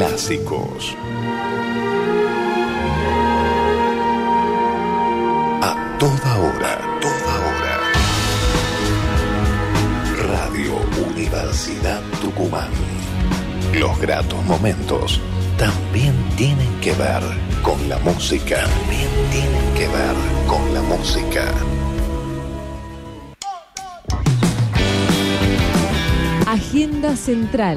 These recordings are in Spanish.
clásicos. A toda hora, toda hora. Radio Universidad Tucumán. Los gratos momentos también tienen que ver con la música. También tienen que ver con la música. Agenda Central.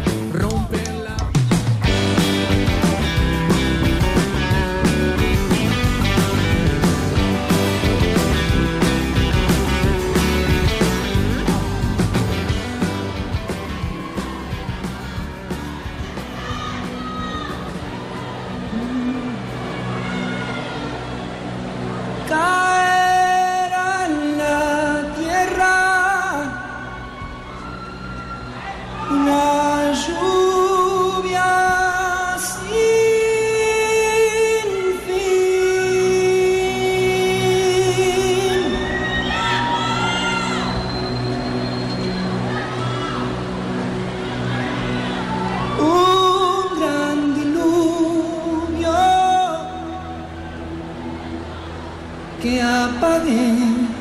Que apague el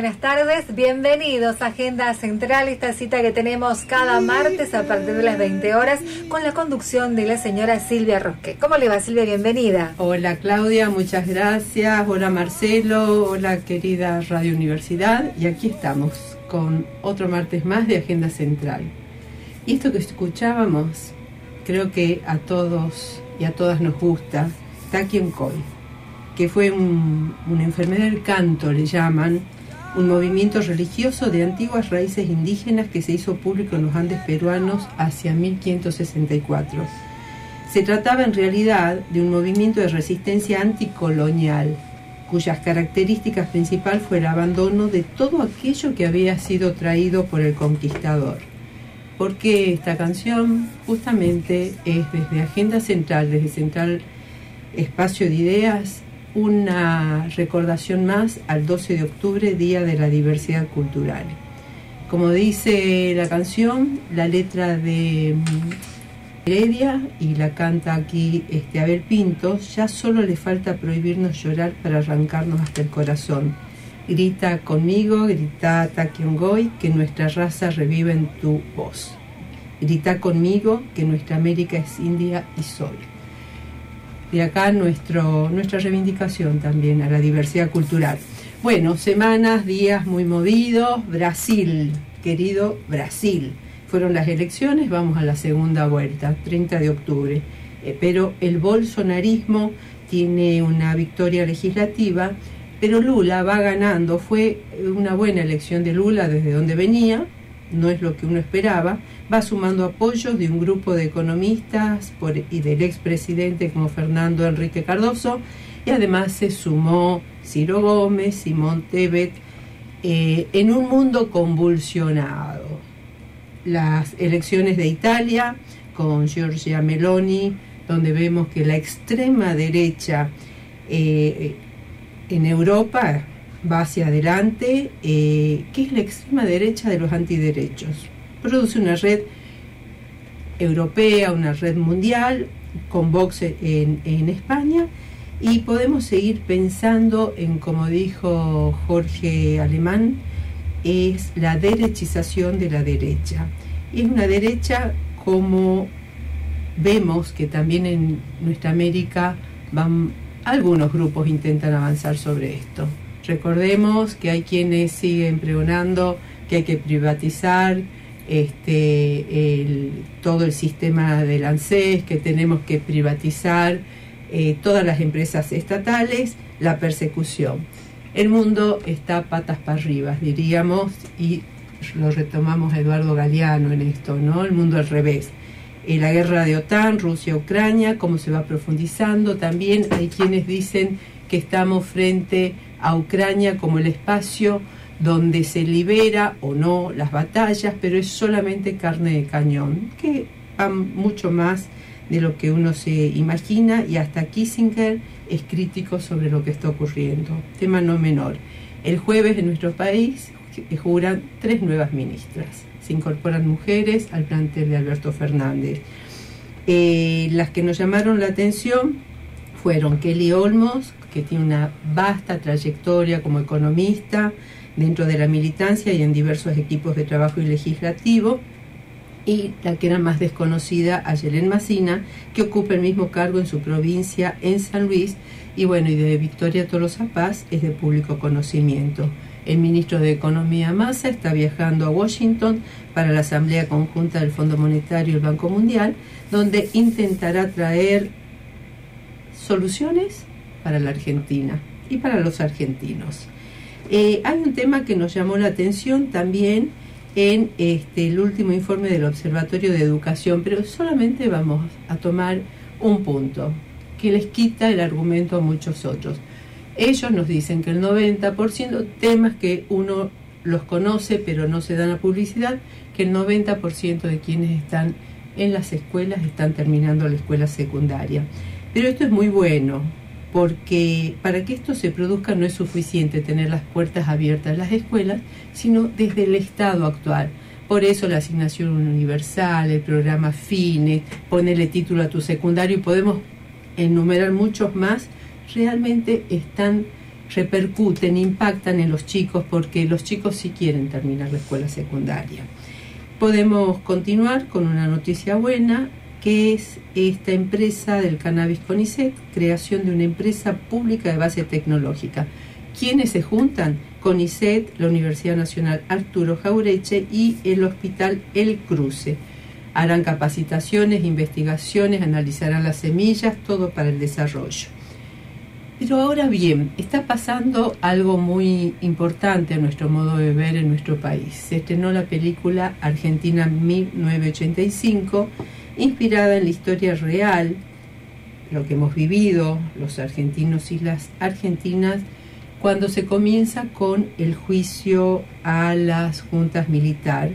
buenas tardes. Bienvenidos a Agenda Central, esta cita que tenemos cada martes a partir de las 20 horas con la conducción de la señora Silvia Rosque. ¿Cómo le va, Silvia? Bienvenida. Hola Claudia, muchas gracias. Hola Marcelo, hola querida Radio Universidad. Y aquí estamos con otro martes más de Agenda Central. Y esto que escuchábamos, creo que a todos y a todas nos gusta, Takien Koi, que fue un- una enfermedad del canto, le llaman, un movimiento religioso de antiguas raíces indígenas que se hizo público en los Andes peruanos hacia 1564. Se trataba en realidad de un movimiento de resistencia anticolonial, cuyas características principales fue el abandono de todo aquello que había sido traído por el conquistador. Porque esta canción justamente es desde Agenda Central, desde Central Espacio de Ideas, una recordación más al 12 de octubre, Día de la Diversidad Cultural. Como dice la canción, la letra de mm, Heredia y la canta aquí este Abel Pintos, ya solo le falta prohibirnos llorar para arrancarnos hasta el corazón. Grita conmigo, grita Takiongoy, que nuestra raza revive en tu voz. Grita conmigo, que nuestra América es India y Sol. De acá nuestro, nuestra reivindicación también a la diversidad cultural. Bueno, semanas, días muy movidos. Brasil, querido Brasil. Fueron las elecciones, vamos a la segunda vuelta, 30 de octubre. Eh, pero el bolsonarismo tiene una victoria legislativa, pero Lula va ganando. Fue una buena elección de Lula desde donde venía, no es lo que uno esperaba, va sumando apoyos de un grupo de economistas y del expresidente como Fernando Enrique Cardoso, y además se sumó Ciro Gómez, Simón Tebet, eh, en un mundo convulsionado. Las elecciones de Italia con Giorgia Meloni, donde vemos que la extrema derecha eh, en Europa va hacia adelante, eh, que es la extrema derecha de los antiderechos. Produce una red europea, una red mundial, con Vox en, en España, y podemos seguir pensando en, como dijo Jorge Alemán, es la derechización de la derecha. Es una derecha como vemos que también en nuestra América van algunos grupos intentan avanzar sobre esto. Recordemos que hay quienes siguen pregonando que hay que privatizar este, todo el sistema del ANSES, que tenemos que privatizar eh, todas las empresas estatales, la persecución. El mundo está patas para arriba, diríamos, y lo retomamos Eduardo Galeano en esto, ¿no? El mundo al revés. Eh, la guerra de OTAN, Rusia-Ucrania, cómo se va profundizando. También hay quienes dicen que estamos frente a Ucrania como el espacio donde se libera o no las batallas, pero es solamente carne de cañón, que van mucho más de lo que uno se imagina y hasta Kissinger es crítico sobre lo que está ocurriendo. Tema no menor. El jueves en nuestro país juran tres nuevas ministras. Se incorporan mujeres al plantel de Alberto Fernández. Eh, las que nos llamaron la atención fueron Kelly Olmos, que tiene una vasta trayectoria como economista dentro de la militancia y en diversos equipos de trabajo y legislativo, y la que era más desconocida, Ayelen Macina, que ocupa el mismo cargo en su provincia en San Luis, y bueno, y de Victoria Tolosa Paz es de público conocimiento. El ministro de Economía Massa está viajando a Washington para la Asamblea Conjunta del Fondo Monetario y el Banco Mundial, donde intentará traer soluciones para la Argentina y para los argentinos. Eh, hay un tema que nos llamó la atención también en este, el último informe del Observatorio de Educación, pero solamente vamos a tomar un punto que les quita el argumento a muchos otros. Ellos nos dicen que el 90%, temas que uno los conoce pero no se dan a publicidad, que el 90% de quienes están en las escuelas están terminando la escuela secundaria. Pero esto es muy bueno, porque para que esto se produzca no es suficiente tener las puertas abiertas a las escuelas, sino desde el Estado actual. Por eso la asignación universal, el programa FINE, ponerle título a tu secundario y podemos enumerar muchos más, realmente están, repercuten, impactan en los chicos porque los chicos sí quieren terminar la escuela secundaria. Podemos continuar con una noticia buena que es esta empresa del cannabis CONICET, creación de una empresa pública de base tecnológica. ¿Quiénes se juntan? CONICET, la Universidad Nacional Arturo Jaureche y el Hospital El Cruce. Harán capacitaciones, investigaciones, analizarán las semillas, todo para el desarrollo. Pero ahora bien, está pasando algo muy importante a nuestro modo de ver en nuestro país. Se estrenó la película Argentina 1985 inspirada en la historia real, lo que hemos vivido los argentinos y las argentinas, cuando se comienza con el juicio a las juntas militares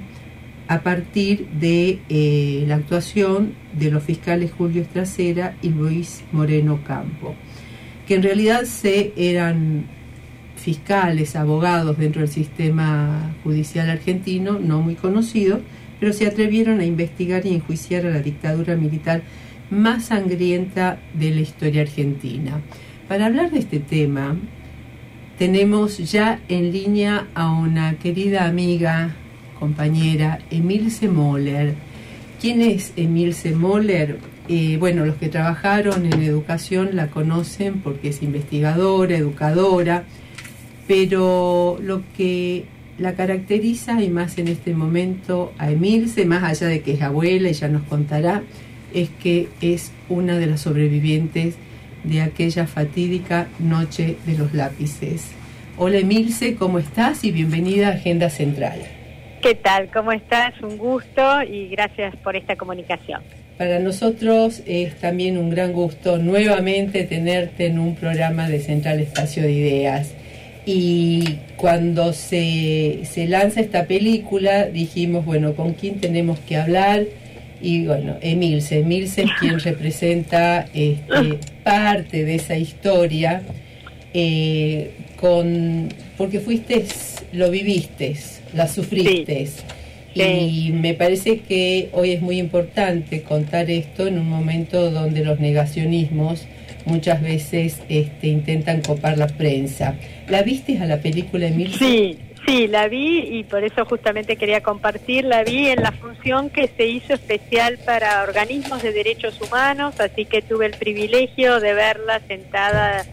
a partir de eh, la actuación de los fiscales Julio Estracera y Luis Moreno Campo, que en realidad se eran fiscales, abogados dentro del sistema judicial argentino, no muy conocidos, pero se atrevieron a investigar y enjuiciar a la dictadura militar más sangrienta de la historia argentina. Para hablar de este tema, tenemos ya en línea a una querida amiga, compañera, Emilce Moller. ¿Quién es Emilce Moller? Eh, bueno, los que trabajaron en educación la conocen porque es investigadora, educadora, pero lo que la caracteriza y más en este momento a Emilce, más allá de que es abuela, ella nos contará, es que es una de las sobrevivientes de aquella fatídica noche de los lápices. Hola Emilce, ¿cómo estás? Y bienvenida a Agenda Central. ¿Qué tal? ¿Cómo estás? Un gusto y gracias por esta comunicación. Para nosotros es también un gran gusto nuevamente tenerte en un programa de Central Espacio de Ideas. Y cuando se, se lanza esta película, dijimos, bueno, ¿con quién tenemos que hablar? Y bueno, Emilce, Emilce es quien representa este, parte de esa historia, eh, con, porque fuiste, lo viviste, la sufriste. Y me parece que hoy es muy importante contar esto en un momento donde los negacionismos muchas veces este, intentan copar la prensa. ¿La viste a la película, Emilce? Sí, Sí, la vi y por eso justamente quería compartir. La vi en la función que se hizo especial para organismos de derechos humanos, así que tuve el privilegio de verla sentada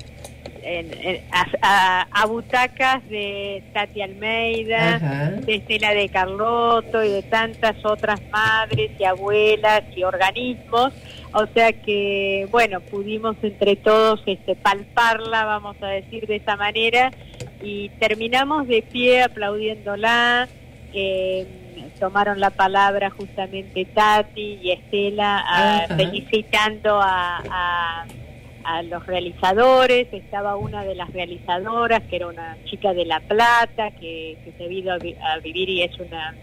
en, a, butacas de Tati Almeida, de Estela de Carlotto y de tantas otras madres y abuelas y organismos. O sea que, bueno, pudimos entre todos este, palparla, vamos a decir de esa manera, y terminamos de pie aplaudiéndola. Eh, tomaron la palabra justamente Tati y Estela felicitando a a los realizadores, estaba una de las realizadoras, que era una chica de La Plata, que, se ha ido a, vivir y es una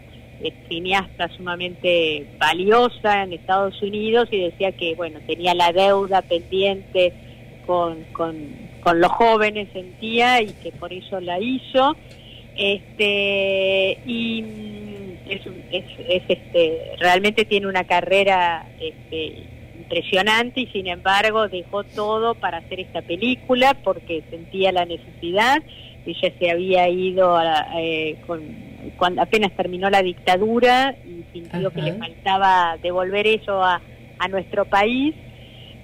cineasta sumamente valiosa en Estados Unidos y decía que, bueno, tenía la deuda pendiente con, con, los jóvenes, sentía, y que por eso la hizo. Este, y mm, es, es, este, realmente tiene una carrera este, impresionante y sin embargo dejó todo para hacer esta película porque sentía la necesidad. Ella se había ido eh, con, cuando apenas terminó la dictadura y sintió que le faltaba devolver eso a, a nuestro país.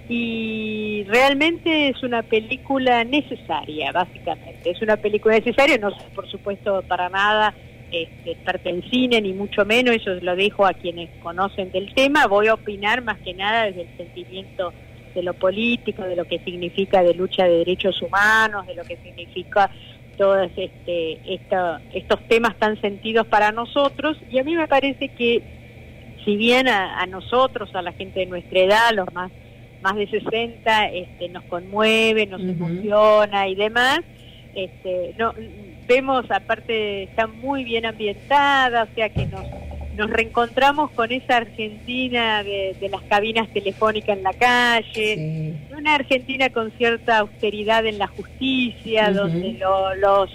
Y realmente es una película necesaria, básicamente. Es una película necesaria, no por supuesto para nada este, experta en cine, ni mucho menos, eso lo dejo a quienes conocen del tema, voy a opinar más que nada desde el sentimiento de lo político, de lo que significa de lucha de derechos humanos, de lo que significa todos este, estos temas tan sentidos para nosotros, y a mí me parece que si bien a, nosotros, a la gente de nuestra edad, los más, más de 60, este, nos conmueve, nos emociona y demás, este, no, vemos, aparte, está muy bien ambientada, o sea que nos, nos reencontramos con esa Argentina de, las cabinas telefónicas en la calle, una Argentina con cierta austeridad en la justicia, donde los,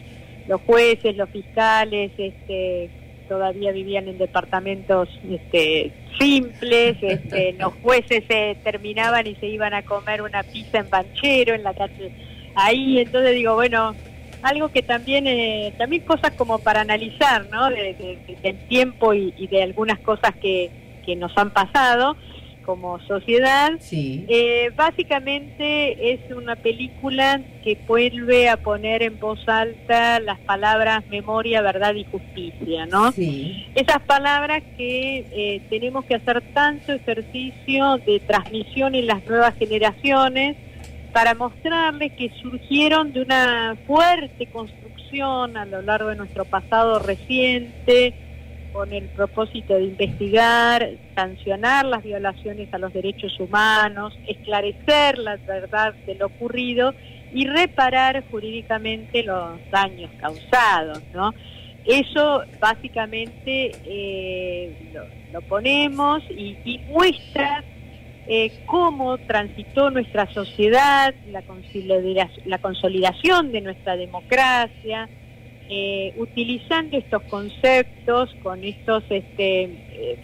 los jueces, los fiscales, este, todavía vivían en departamentos este, simples, este, los jueces se terminaban y se iban a comer una pizza en Panchero, en la calle. Ahí, entonces digo, bueno, algo que también, eh, también cosas como para analizar, ¿no? del tiempo y, de algunas cosas que, que nos han pasado como sociedad. Sí. Eh, básicamente es una película que vuelve a poner en voz alta las palabras memoria, verdad y justicia, ¿no? Sí. Esas palabras que eh, tenemos que hacer tanto ejercicio de transmisión en las nuevas generaciones, para mostrarles que surgieron de una fuerte construcción a lo largo de nuestro pasado reciente, con el propósito de investigar, sancionar las violaciones a los derechos humanos, esclarecer la verdad de lo ocurrido y reparar jurídicamente los daños causados, ¿no? Eso básicamente eh, lo, ponemos y, y muestra eh, cómo transitó nuestra sociedad, la consolidación, la consolidación de nuestra democracia, eh, utilizando estos conceptos con estos este, eh,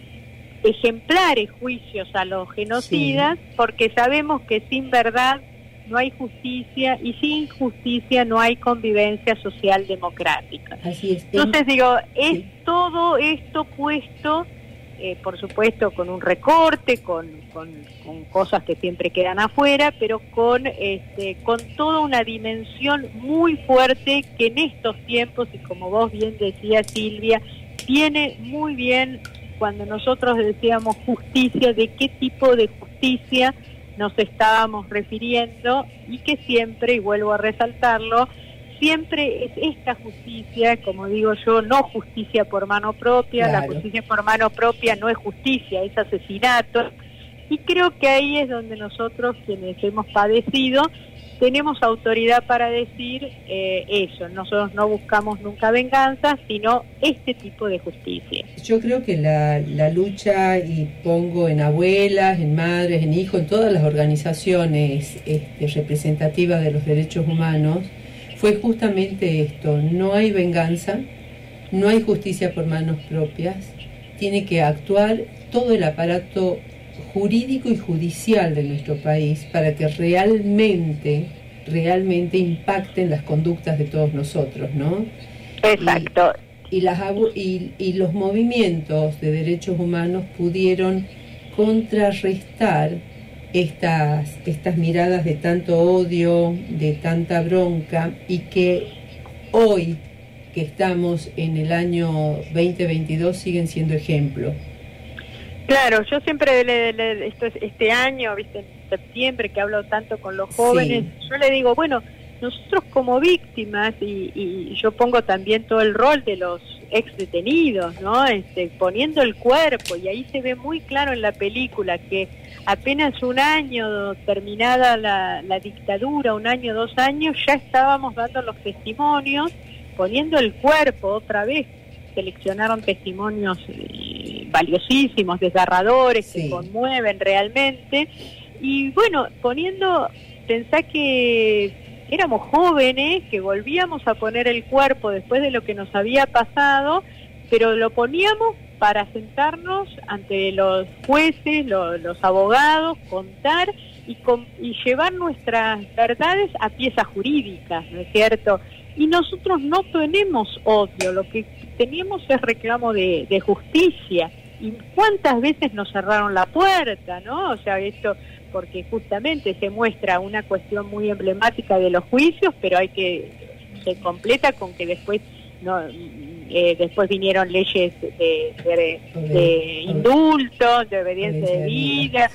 ejemplares juicios a los genocidas, porque sabemos que sin verdad no hay justicia y sin justicia no hay convivencia social democrática. Entonces digo, es todo esto puesto eh, por supuesto con un recorte, con, con, cosas que siempre quedan afuera, pero con, este, con toda una dimensión muy fuerte que en estos tiempos, y como vos bien decías Silvia, tiene muy bien cuando nosotros decíamos justicia, de qué tipo de justicia nos estábamos refiriendo y que siempre, y vuelvo a resaltarlo, siempre es esta justicia, como digo yo, no justicia por mano propia, la justicia por mano propia no es justicia, es asesinato. Y creo que ahí es donde nosotros, quienes hemos padecido, tenemos autoridad para decir eh, eso. Nosotros no buscamos nunca venganza, sino este tipo de justicia. Yo creo que la, la lucha, y pongo en abuelas, en madres, en hijos, en todas las organizaciones este, representativas de los derechos humanos, fue justamente esto, no hay venganza, no hay justicia por manos propias, tiene que actuar todo el aparato jurídico y judicial de nuestro país para que realmente, realmente impacten las conductas de todos nosotros, ¿no? Exacto. Y, las, y, y los movimientos de derechos humanos pudieron contrarrestar estas, estas miradas de tanto odio, de tanta bronca, y que hoy, que estamos en el año 2022, siguen siendo ejemplo. Claro, yo siempre, le, este año, viste, en septiembre, que hablo tanto con los jóvenes, yo le digo, bueno, nosotros como víctimas, y, y, yo pongo también todo el rol de los ex detenidos, ¿no? Este, poniendo el cuerpo, y ahí se ve muy claro en la película que apenas un año terminada la, la dictadura, un año, dos años, ya estábamos dando los testimonios, poniendo el cuerpo otra vez. Seleccionaron testimonios eh, valiosísimos, desgarradores, que conmueven realmente. Y bueno, poniendo, pensá que éramos jóvenes, que volvíamos a poner el cuerpo después de lo que nos había pasado, pero lo poníamos para sentarnos ante los jueces, los abogados, contar y, y llevar nuestras verdades a piezas jurídicas, ¿no es cierto? Y nosotros no tenemos odio, lo que teníamos es reclamo de, de justicia. ¿Y cuántas veces nos cerraron la puerta, no? O sea, esto porque justamente se muestra una cuestión muy emblemática de los juicios, pero hay que se completa con que después no eh, después vinieron leyes de, de, indulto, de obediencia de vida,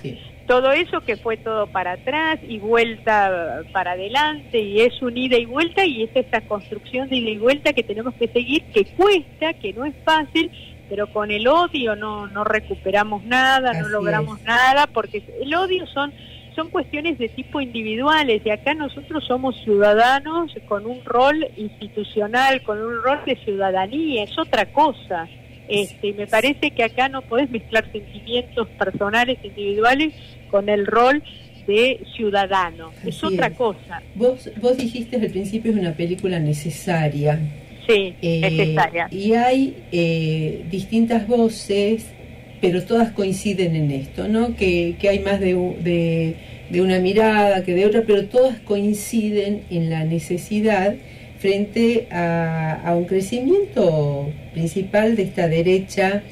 todo eso que fue todo para atrás y vuelta para adelante y es un ida y vuelta y es esa construcción de ida y vuelta que tenemos que seguir, que cuesta, que no es fácil, pero con el odio no, no recuperamos nada, no logramos nada, porque el odio son son cuestiones de tipo individuales y acá nosotros somos ciudadanos con un rol institucional, con un rol de ciudadanía, es otra cosa. Este, me parece que acá no podés mezclar sentimientos personales, individuales, con el rol de ciudadano. Es otra cosa. Vos, vos dijiste al principio es una película necesaria. Sí, eh, necesaria. Y hay eh, distintas voces pero todas coinciden en esto, ¿no? Que, hay más de, de, una mirada que de otra, pero todas coinciden en la necesidad frente a, un crecimiento principal de esta derecha,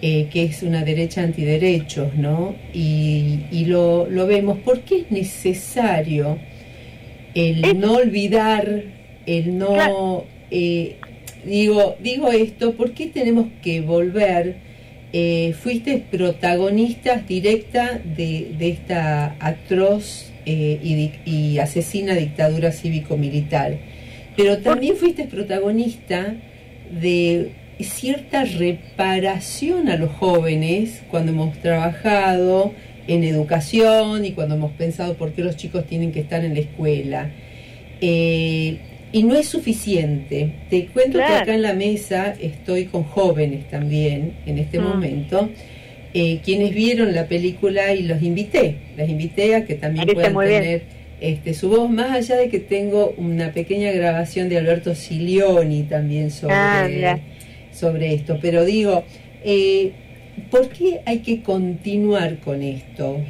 eh, que es una derecha antiderechos, ¿no? Y, lo, vemos. ¿Por qué es necesario el no olvidar, el no... Eh, digo, digo esto, ¿por qué tenemos que volver eh, fuiste protagonista directa de, esta atroz eh, y, asesina dictadura cívico-militar, pero también fuiste protagonista de cierta reparación a los jóvenes cuando hemos trabajado en educación y cuando hemos pensado por qué los chicos tienen que estar en la escuela. Eh, y no es suficiente. Te cuento que acá en la mesa estoy con jóvenes también en este ah. momento, eh, quienes vieron la película y los invité. Las invité a que también puedan tener este, su voz, más allá de que tengo una pequeña grabación de Alberto Silioni también sobre, ah, sobre esto. Pero digo, eh, ¿por qué hay que continuar con esto?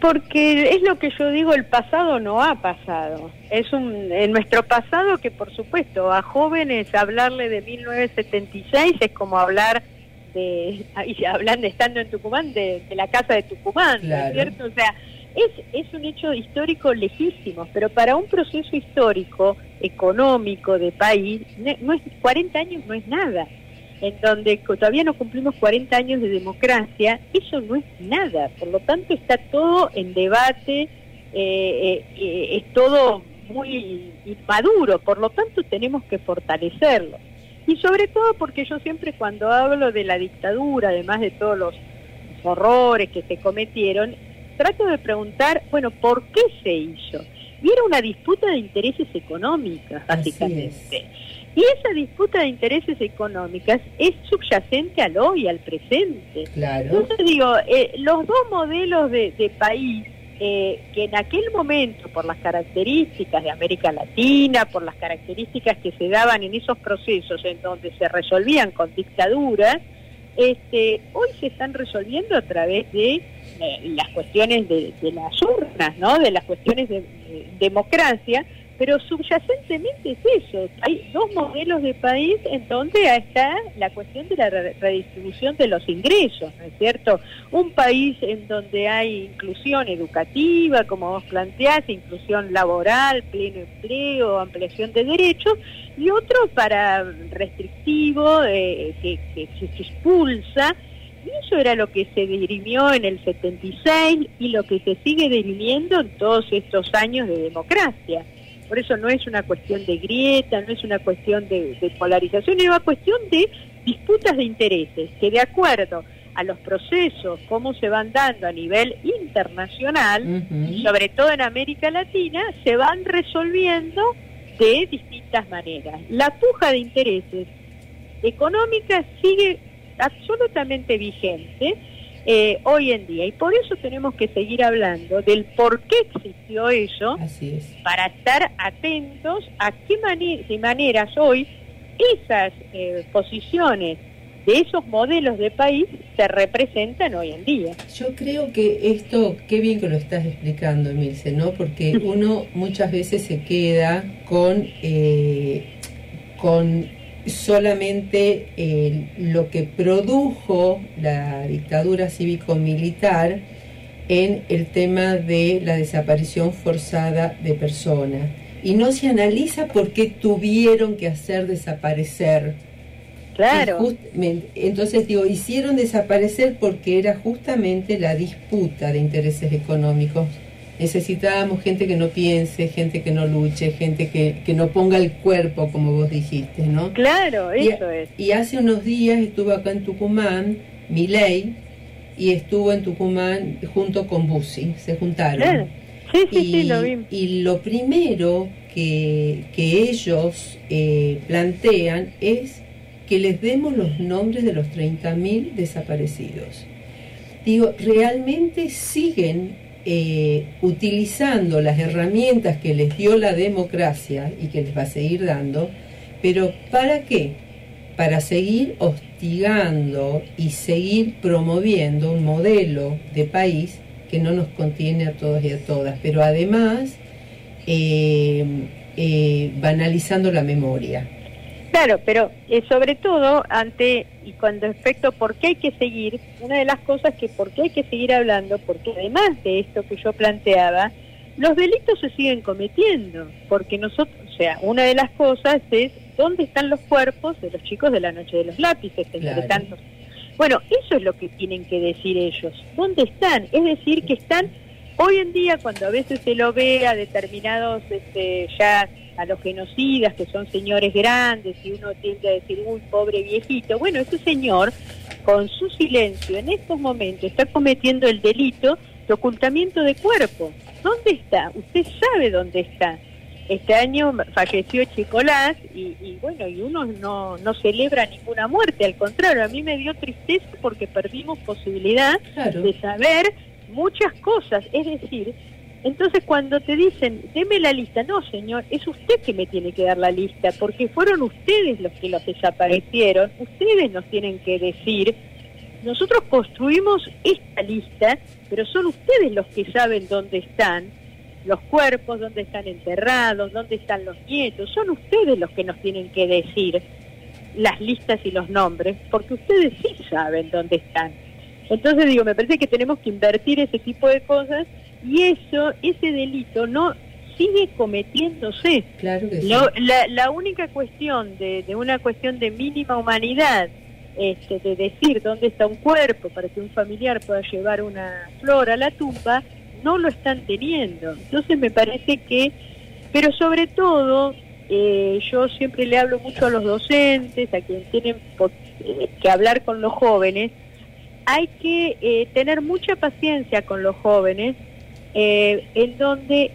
Porque es lo que yo digo, el pasado no ha pasado. Es un, en nuestro pasado que, por supuesto, a jóvenes hablarle de 1976 es como hablar de, y hablan de estando en Tucumán, de, la casa de Tucumán, cierto? O sea, es, es un hecho histórico lejísimo, pero para un proceso histórico, económico, de país, no es, 40 años no es nada en donde todavía no cumplimos 40 años de democracia, eso no es nada. Por lo tanto, está todo en debate, eh, eh, eh, es todo muy inmaduro, por lo tanto tenemos que fortalecerlo. Y sobre todo porque yo siempre cuando hablo de la dictadura, además de todos los horrores que se cometieron, trato de preguntar, bueno, ¿por qué se hizo? Y era una disputa de intereses económicos, básicamente. Y esa disputa de intereses económicas es subyacente al hoy, al presente. Claro. Entonces digo, eh, los dos modelos de, país eh, que en aquel momento, por las características de América Latina, por las características que se daban en esos procesos en donde se resolvían con dictaduras, este, hoy se están resolviendo a través de eh, las cuestiones de, las urnas, ¿no? de las cuestiones de democracia, pero subyacentemente es eso. Hay dos modelos de país en donde está la cuestión de la redistribución de los ingresos, ¿no es cierto? Un país en donde hay inclusión educativa, como vos planteás, inclusión laboral, pleno empleo, ampliación de derechos, y otro para restrictivo, eh, que, que se expulsa y eso era lo que se dirimió en el 76 y lo que se sigue dirimiendo en todos estos años de democracia. Por eso no es una cuestión de grieta, no es una cuestión de, polarización, es una cuestión de disputas de intereses, que de acuerdo a los procesos, cómo se van dando a nivel internacional, sobre todo en América Latina, se van resolviendo de distintas maneras. La puja de intereses económica sigue absolutamente vigente eh, hoy en día. Y por eso tenemos que seguir hablando del por qué existió eso, para estar atentos a qué maneras hoy esas eh, posiciones de esos modelos de país se representan hoy en día. Yo creo que esto, qué bien que lo estás explicando, Emilce, ¿no? Porque uno muchas veces se queda con, eh, con solamente eh, lo que produjo la dictadura cívico-militar en el tema de la desaparición forzada de personas. Y no se analiza por qué tuvieron que hacer desaparecer. Claro. Entonces digo, hicieron desaparecer porque era justamente la disputa de intereses económicos necesitábamos gente que no piense, gente que no luche, gente que, que no ponga el cuerpo, como vos dijiste, ¿no? Claro, eso es. Y hace unos días estuvo acá en Tucumán, Miley, y estuvo en Tucumán junto con Bussi, se juntaron. Sí, sí, y, sí, lo vi. Y lo primero que, que ellos eh, plantean es que les demos los nombres de los 30.000 desaparecidos. Digo, realmente siguen eh, utilizando las herramientas que les dio la democracia y que les va a seguir dando, pero ¿para qué? Para seguir hostigando y seguir promoviendo un modelo de país que no nos contiene a todos y a todas, pero además eh, eh, banalizando la memoria. Claro, pero eh, sobre todo ante y con respecto a por qué hay que seguir, una de las cosas que por qué hay que seguir hablando, porque además de esto que yo planteaba, los delitos se siguen cometiendo, porque nosotros, o sea, una de las cosas es dónde están los cuerpos de los chicos de la noche de los lápices, entre tantos. Bueno, eso es lo que tienen que decir ellos, ¿dónde están? Es decir, que están hoy en día cuando a veces se lo ve a determinados este, ya a los genocidas, que son señores grandes, y uno tiende a decir, uy, pobre viejito. Bueno, ese señor, con su silencio, en estos momentos está cometiendo el delito de ocultamiento de cuerpo. ¿Dónde está? Usted sabe dónde está. Este año falleció Chicolás y, y, bueno, y uno no, no celebra ninguna muerte, al contrario, a mí me dio tristeza porque perdimos posibilidad de saber muchas cosas, es decir, entonces cuando te dicen, deme la lista, no señor, es usted que me tiene que dar la lista, porque fueron ustedes los que los desaparecieron, ustedes nos tienen que decir, nosotros construimos esta lista, pero son ustedes los que saben dónde están los cuerpos, dónde están enterrados, dónde están los nietos, son ustedes los que nos tienen que decir las listas y los nombres, porque ustedes sí saben dónde están. Entonces digo, me parece que tenemos que invertir ese tipo de cosas y eso, ese delito no sigue cometiéndose. Claro que sí. la, única cuestión de, de, una cuestión de mínima humanidad, este, de decir dónde está un cuerpo para que un familiar pueda llevar una flor a la tumba, no lo están teniendo. Entonces me parece que, pero sobre todo, eh, yo siempre le hablo mucho a los docentes, a quienes tienen eh, que hablar con los jóvenes, hay que eh, tener mucha paciencia con los jóvenes eh, en donde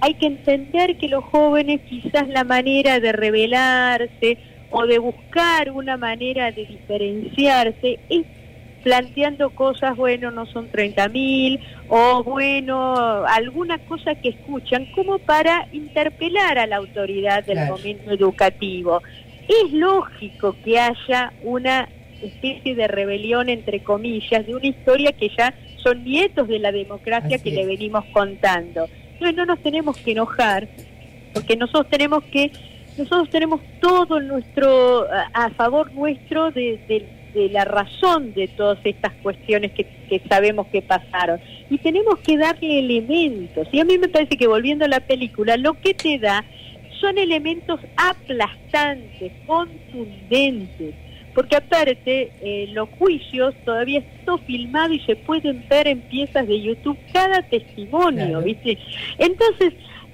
hay que entender que los jóvenes quizás la manera de rebelarse o de buscar una manera de diferenciarse es planteando cosas, bueno, no son 30.000 o bueno, alguna cosa que escuchan como para interpelar a la autoridad del momento educativo. Es lógico que haya una especie de rebelión, entre comillas, de una historia que ya son nietos de la democracia que le venimos contando. Entonces no nos tenemos que enojar porque nosotros tenemos que, nosotros tenemos todo nuestro, a, a favor nuestro de, de- de la razón de todas estas cuestiones que, que sabemos que pasaron. Y tenemos que darle elementos. Y a mí me parece que volviendo a la película, lo que te da son elementos aplastantes, contundentes. Porque aparte, eh, los juicios todavía está todo filmado y se pueden ver en piezas de YouTube cada testimonio, Claro. ¿viste? Entonces,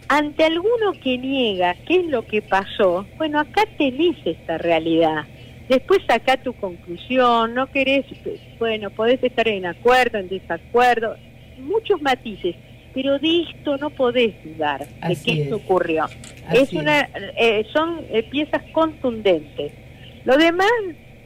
ante alguno que niega qué es lo que pasó, bueno, acá tenés esta realidad. Después saca tu conclusión, no querés, bueno, podés estar en acuerdo, en desacuerdo, muchos matices, pero de esto no podés dudar, de que esto es. ocurrió. Así es una, eh, son eh, piezas contundentes. Lo demás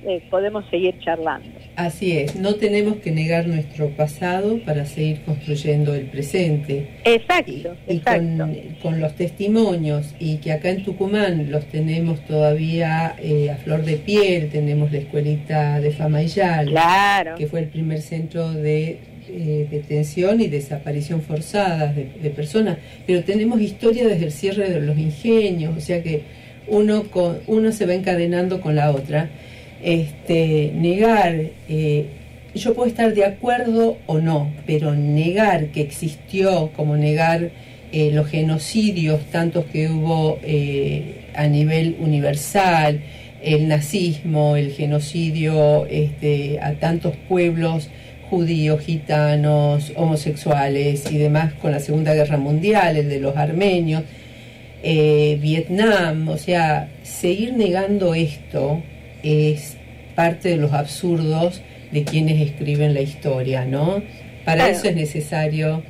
eh, podemos seguir charlando. Así es, no tenemos que negar nuestro pasado para seguir construyendo el presente. Exacto, Y, y exacto. con, con los testimonios, y que acá en Tucumán los tenemos todavía eh, a flor de piel, tenemos la escuelita de Famayal, Claro. que fue el primer centro de eh, detención y desaparición forzadas de, de personas, pero tenemos historia desde el cierre de los ingenios, o sea que uno, con, uno se va encadenando con la otra. Este, negar, eh, yo puedo estar de acuerdo o no, pero negar que existió, como negar eh, los genocidios, tantos que hubo eh, a nivel universal, el nazismo, el genocidio este, a tantos pueblos judíos, gitanos, homosexuales y demás con la Segunda Guerra Mundial, el de los armenios, Vietnam, o sea, seguir negando esto es parte de los absurdos de quienes escriben la historia, ¿no? Para Claro. eso es necesario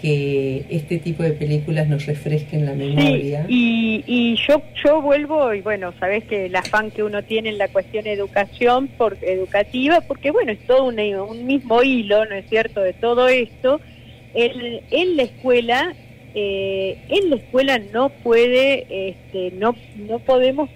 que este tipo de películas nos refresquen la memoria. Sí, y, y yo yo vuelvo y bueno, sabes que el afán que uno tiene en la cuestión educación por, educativa, porque bueno, es todo un, un mismo hilo, ¿no es cierto?, de todo esto. El- en la escuela, eh, en la escuela no puede, este, no, no podemos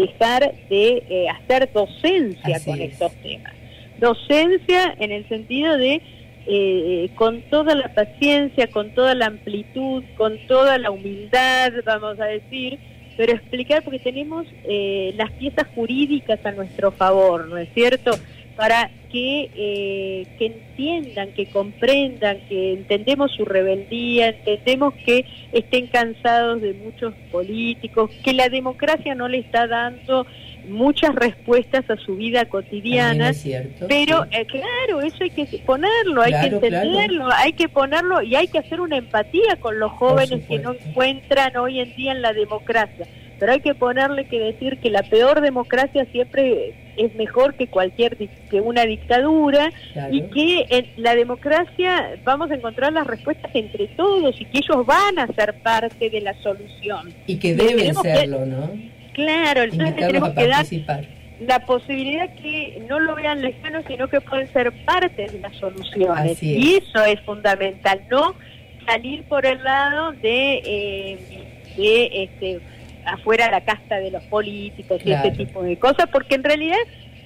dejar de eh, hacer docencia Así con es. estos temas. Docencia en el sentido de eh, con toda la paciencia, con toda la amplitud, con toda la humildad, vamos a decir, pero explicar porque tenemos eh, las piezas jurídicas a nuestro favor, ¿no es cierto? Para que, eh, que entiendan, que comprendan, que entendemos su rebeldía, entendemos que estén cansados de muchos políticos, que la democracia no le está dando muchas respuestas a su vida cotidiana, es cierto, pero sí. eh, claro, eso hay que ponerlo, hay Claro, que entenderlo, hay que ponerlo y hay que hacer una empatía con los jóvenes que no encuentran hoy en día en la democracia. Pero hay que ponerle que decir que la peor democracia siempre es mejor que cualquier que una dictadura Claro. y que en la democracia vamos a encontrar las respuestas entre todos y que ellos van a ser parte de la solución. Y que deben que- serlo, ¿no? Claro, entonces tenemos que dar la posibilidad que no lo vean lejano, sino que pueden ser parte de las soluciones. Es. Y eso es fundamental, no salir por el lado de, eh, de este, afuera la casta de los políticos y Claro. ese tipo de cosas, porque en realidad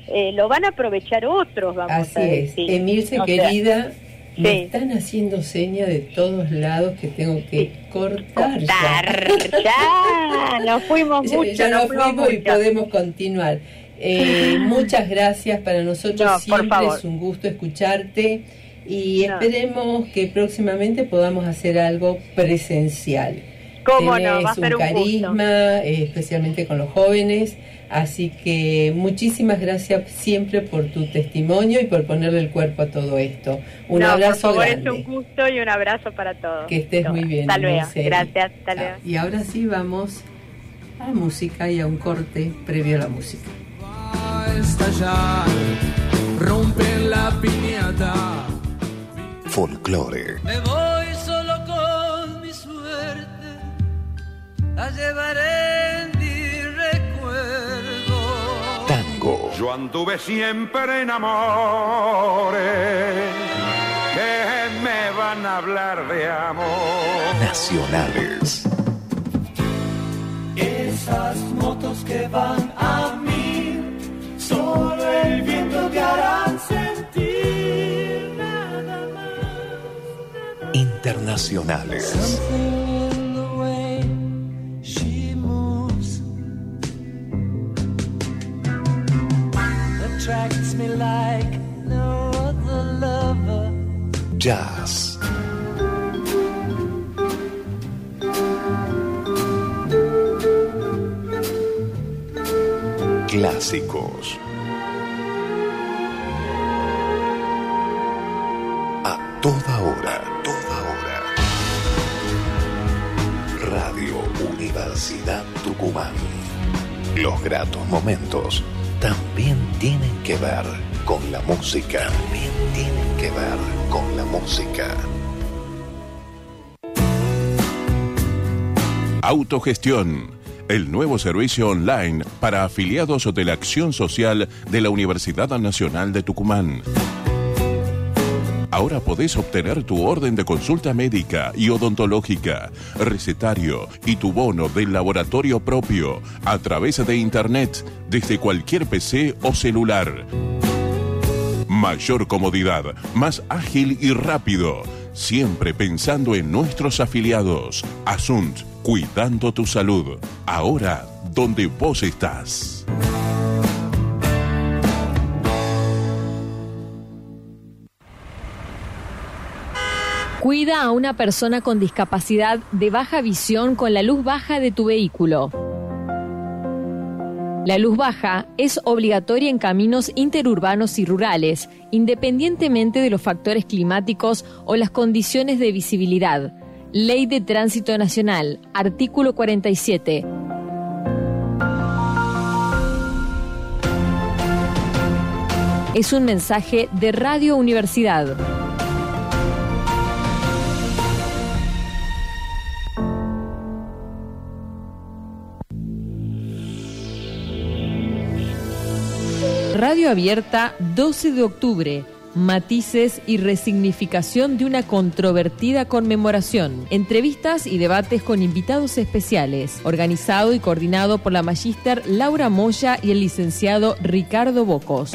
eh, lo van a aprovechar otros, vamos Así a es. decir. Emilce, O sea, querida, me sí. están haciendo señas de todos lados que tengo que cortar. cortar, ya, nos fuimos mucho, ya nos nos fuimos y podemos continuar. Eh, muchas gracias, para nosotros No, siempre es un gusto escucharte y No. esperemos que próximamente podamos hacer algo presencial. ¿Cómo Tenés no? Va a ser un un carisma, eh, especialmente con los jóvenes, así que muchísimas gracias siempre por tu testimonio y por ponerle el cuerpo a todo esto. Un No, abrazo por favor, grande. es un gusto y un abrazo para todos. Que estés muy bien. Hasta luego. Gracias, hasta luego. Ah, Y ahora sí vamos a la música y a un corte previo a la música. Va a estallar, rompen la piñata. Folclore, Me voy la llevaré en mi recuerdo. tango, Yo anduve siempre en amores que me van a hablar de amor. nacionales, Esas motos que van a mí, solo el viento te harán sentir nada más. internacionales, Jazz. Clásicos. A toda hora, toda hora. Radio Universidad Tucumán. Los gratos momentos también tienen que ver con la música. También tienen que ver con la música. Autogestión, el nuevo servicio online para afiliados de la Acción Social de la Universidad Nacional de Tucumán. Ahora podés obtener tu orden de consulta médica y odontológica, recetario y tu bono del laboratorio propio a través de Internet desde cualquier PC o celular. Mayor comodidad, más ágil y rápido, siempre pensando en nuestros afiliados. Asunt, cuidando tu salud, ahora donde vos estás. Cuida a una persona con discapacidad de baja visión con la luz baja de tu vehículo. La luz baja es obligatoria en caminos interurbanos y rurales, independientemente de los factores climáticos o las condiciones de visibilidad. Ley de Tránsito Nacional, artículo 47. Es un mensaje de Radio Universidad. Radio Abierta, 12 de octubre. Matices y resignificación de una controvertida conmemoración. Entrevistas y debates con invitados especiales. Organizado y coordinado por la magíster Laura Moya y el licenciado Ricardo Bocos.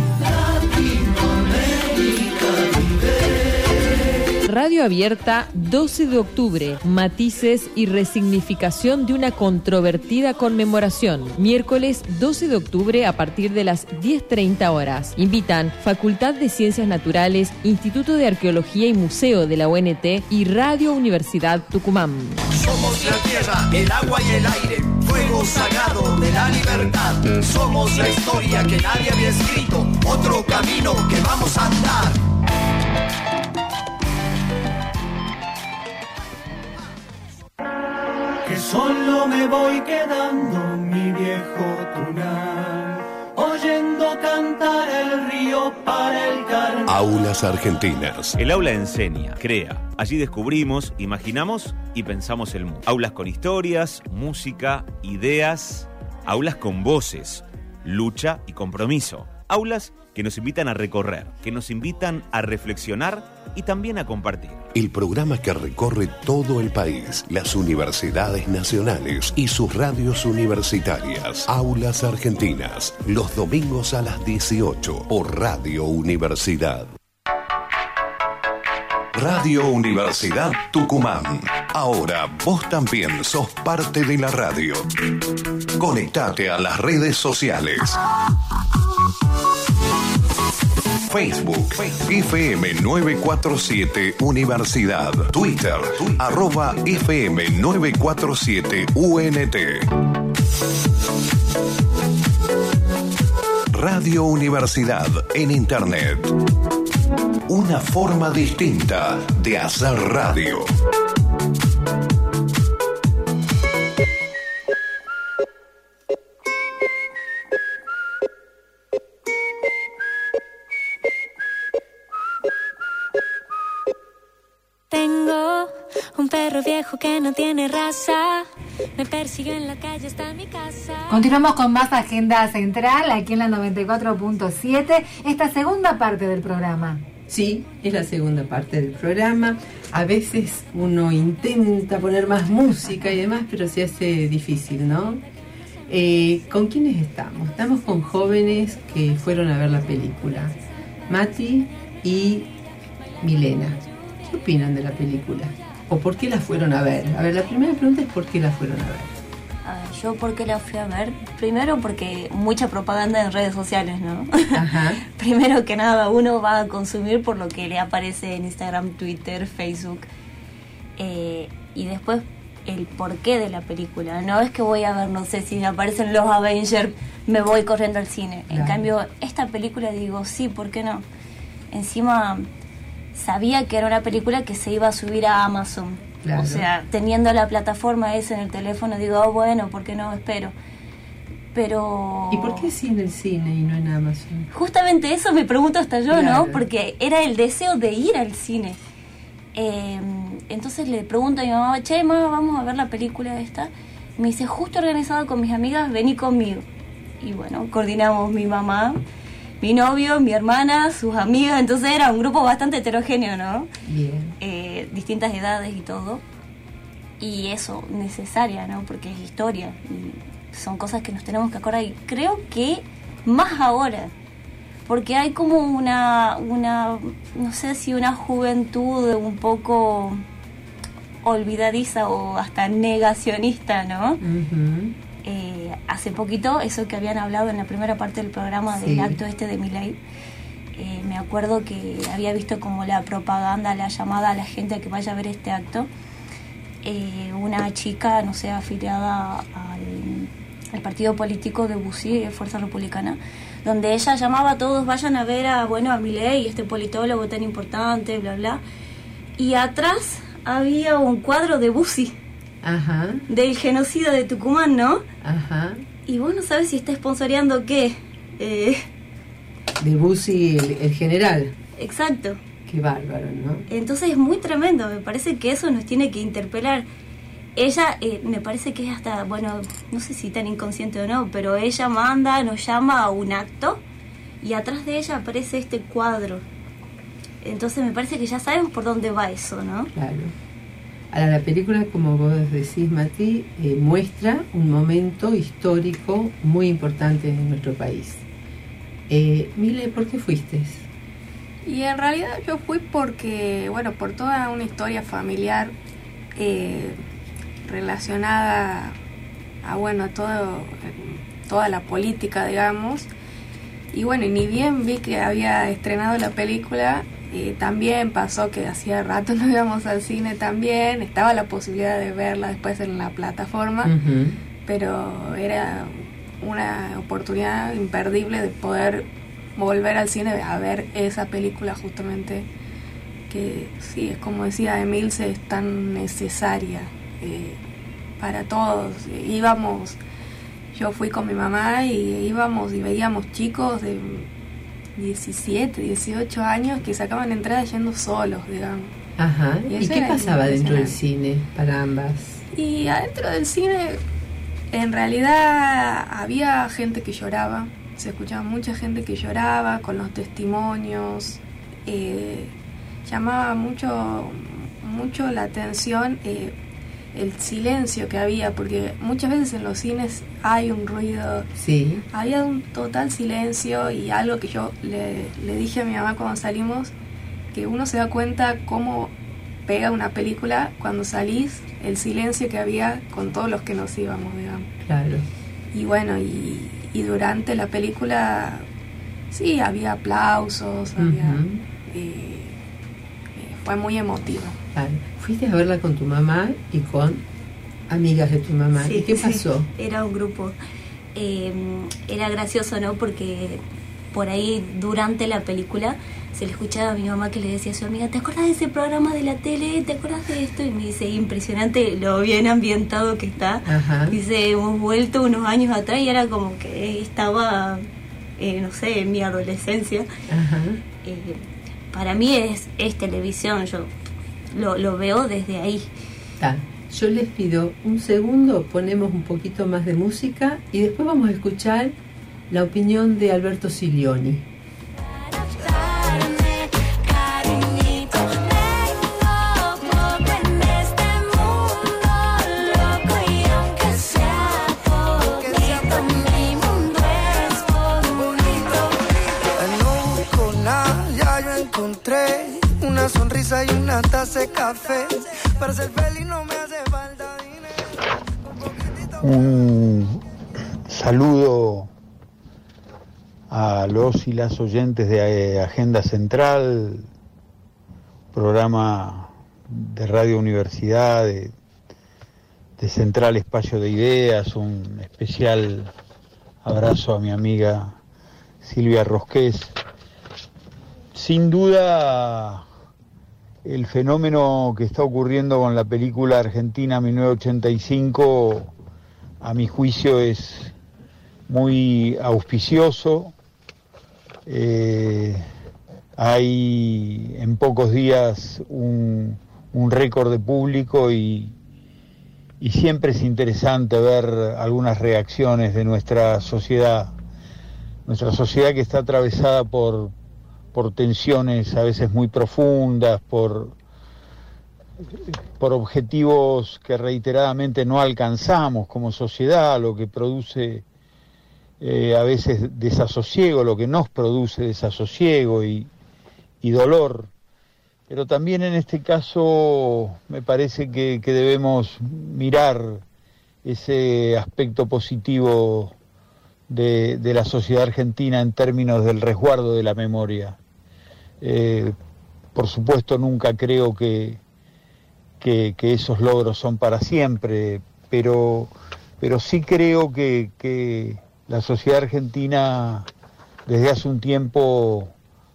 Radio Abierta, 12 de octubre. Matices y resignificación de una controvertida conmemoración. Miércoles 12 de octubre a partir de las 10.30 horas. Invitan Facultad de Ciencias Naturales, Instituto de Arqueología y Museo de la UNT y Radio Universidad Tucumán. Somos la tierra, el agua y el aire, fuego sagrado de la libertad. Somos la historia que nadie había escrito, otro camino que vamos a andar. Que solo me voy quedando mi viejo tunal, oyendo cantar el río para el carnaval. Aulas Argentinas. El aula enseña, crea. Allí descubrimos, imaginamos y pensamos el mundo. Aulas con historias, música, ideas. Aulas con voces, lucha y compromiso. Aulas que nos invitan a recorrer, que nos invitan a reflexionar y también a compartir. El programa que recorre todo el país, las universidades nacionales y sus radios universitarias. Aulas Argentinas, los domingos a las 18 por Radio Universidad. Radio Universidad Tucumán. Ahora vos también sos parte de la radio. Conectate a las redes sociales. Facebook, FM 947 Universidad. Twitter, arroba FM 947 UNT. Radio Universidad en Internet. Una forma distinta de hacer radio. Tengo un perro viejo que no tiene raza. Me persiguió en la calle hasta mi casa. Continuamos con más Agenda Central aquí en la 94.7, esta segunda parte del programa. Sí, es la segunda parte del programa. A veces uno intenta poner más música y demás, pero se hace difícil, ¿no? Eh, ¿Con quiénes estamos? Estamos con jóvenes que fueron a ver la película. Mati y Milena. ¿Qué opinan de la película? ¿O por qué la fueron a ver? A ver, la primera pregunta es ¿por qué la fueron a ver? Yo por qué la fui a ver. Primero porque mucha propaganda en redes sociales, ¿no? Ajá. Primero que nada, uno va a consumir por lo que le aparece en Instagram, Twitter, Facebook. Eh, y después el porqué de la película. No es que voy a ver, no sé, si me aparecen los Avengers, me voy corriendo al cine. En cambio, esta película digo, sí, ¿por qué no? Encima, sabía que era una película que se iba a subir a Amazon. Claro. O sea, teniendo la plataforma esa en el teléfono, digo, oh, bueno, ¿por qué no? Espero. Pero... ¿Y por qué sí en el cine y no en Amazon? Justamente eso me pregunto hasta yo, Claro. ¿no? Porque era el deseo de ir al cine. Eh, entonces le pregunto a mi mamá, che, mamá, vamos a ver la película esta. Me dice, justo organizado con mis amigas, vení conmigo. Y bueno, coordinamos mi mamá, mi novio, mi hermana, sus amigas. Entonces era un grupo bastante heterogéneo, ¿no? Bien. Eh, distintas edades y todo. Y eso, necesaria, ¿no? Porque es historia. Y son cosas que nos tenemos que acordar. Y creo que más ahora. Porque hay como una, una, no sé si una juventud un poco olvidadiza o hasta negacionista, ¿no? Ujú. Eh, hace poquito, eso que habían hablado en la primera parte del programa Sí. del acto este de Miley, eh, me acuerdo que había visto como la propaganda, la llamada a la gente a que vaya a ver este acto. Eh, una chica, no sé, afiliada al, al partido político de Bussi, Fuerza Republicana, donde ella llamaba a todos, vayan a ver a, bueno, a Milei, este politólogo tan importante, bla, bla. Y atrás había un cuadro de Bussi, Ajá, del genocidio de Tucumán, ¿no? ajá. Y vos no sabes si está sponsoreando qué. Eh, De Bussi, el, el general. exacto. Qué bárbaro, ¿no? Entonces es muy tremendo, me parece que eso nos tiene que interpelar. Ella, eh, me parece que es hasta, bueno, no sé si tan inconsciente o no, pero ella manda, nos llama a un acto y atrás de ella aparece este cuadro. Entonces me parece que ya sabemos por dónde va eso, ¿no? Claro. Ahora, la película, como vos decís, Mati, eh, muestra un momento histórico muy importante en nuestro país. Eh, Mile, ¿por qué fuiste? Y en realidad yo fui porque, bueno, por toda una historia familiar eh, relacionada a, bueno, a todo, toda la política, digamos. Y bueno, ni bien vi que había estrenado la película, eh, también pasó que hacía rato no íbamos al cine también, estaba la posibilidad de verla después en la plataforma, pero era una oportunidad imperdible de poder volver al cine a ver esa película justamente que sí, es como decía Emilce, es tan necesaria eh, para todos. Íbamos, yo fui con mi mamá y íbamos y veíamos chicos de 17, 18 años que sacaban entradas yendo solos, digamos. Ajá. Y ¿Y, qué pasaba dentro del cine para ambas? Y adentro del cine, en realidad había gente que lloraba, se escuchaba mucha gente que lloraba con los testimonios. eh, llamaba mucho, mucho la atención eh, el silencio que había, porque muchas veces en los cines hay un ruido, Sí. había un total silencio y algo que yo le, le dije a mi mamá cuando salimos, que uno se da cuenta cómo pega una película cuando salís, el silencio que había con todos los que nos íbamos, digamos. Claro. Y bueno, y, y durante la película, sí, había aplausos, había, eh, eh, fue muy emotivo. Fuiste a verla con tu mamá y con amigas de tu mamá. Sí, ¿Y qué sí, pasó? Era un grupo. Eh, era gracioso, ¿no? Porque por ahí durante la película se le escuchaba a mi mamá que le decía a su amiga, ¿te acuerdas de ese programa de la tele? ¿Te acuerdas de esto? Y me dice, impresionante lo bien ambientado que está. Ajá. Dice, hemos vuelto unos años atrás y era como que estaba, eh, no sé, en mi adolescencia. Ajá. Eh, para mí es, es televisión, yo lo, veo desde ahí. Yo les pido un segundo, ponemos un poquito más de música y después vamos a escuchar la opinión de Alberto Silioni. Sonrisa y una taza de café. Para ser feliz no me hace falta dinero. Un saludo a los y las oyentes de eh, Agenda Central, programa de Radio Universidad, de, de Central Espacio de Ideas, un especial abrazo a mi amiga Silvia Rosqués. Sin duda, el fenómeno que está ocurriendo con la película Argentina 1985, a mi juicio, es muy auspicioso. Eh, hay en pocos días un, récord de público y siempre es interesante ver algunas reacciones de nuestra sociedad, nuestra sociedad que está atravesada por, por tensiones a veces muy profundas, por, por objetivos que reiteradamente no alcanzamos como sociedad, lo que produce eh, a veces desasosiego, lo que nos produce desasosiego y, y dolor. Pero también en este caso me parece que, que debemos mirar ese aspecto positivo de, de, la sociedad argentina en términos del resguardo de la memoria. Eh, por supuesto, nunca creo que, que, esos logros son para siempre, pero, pero sí creo que, que la sociedad argentina desde hace un tiempo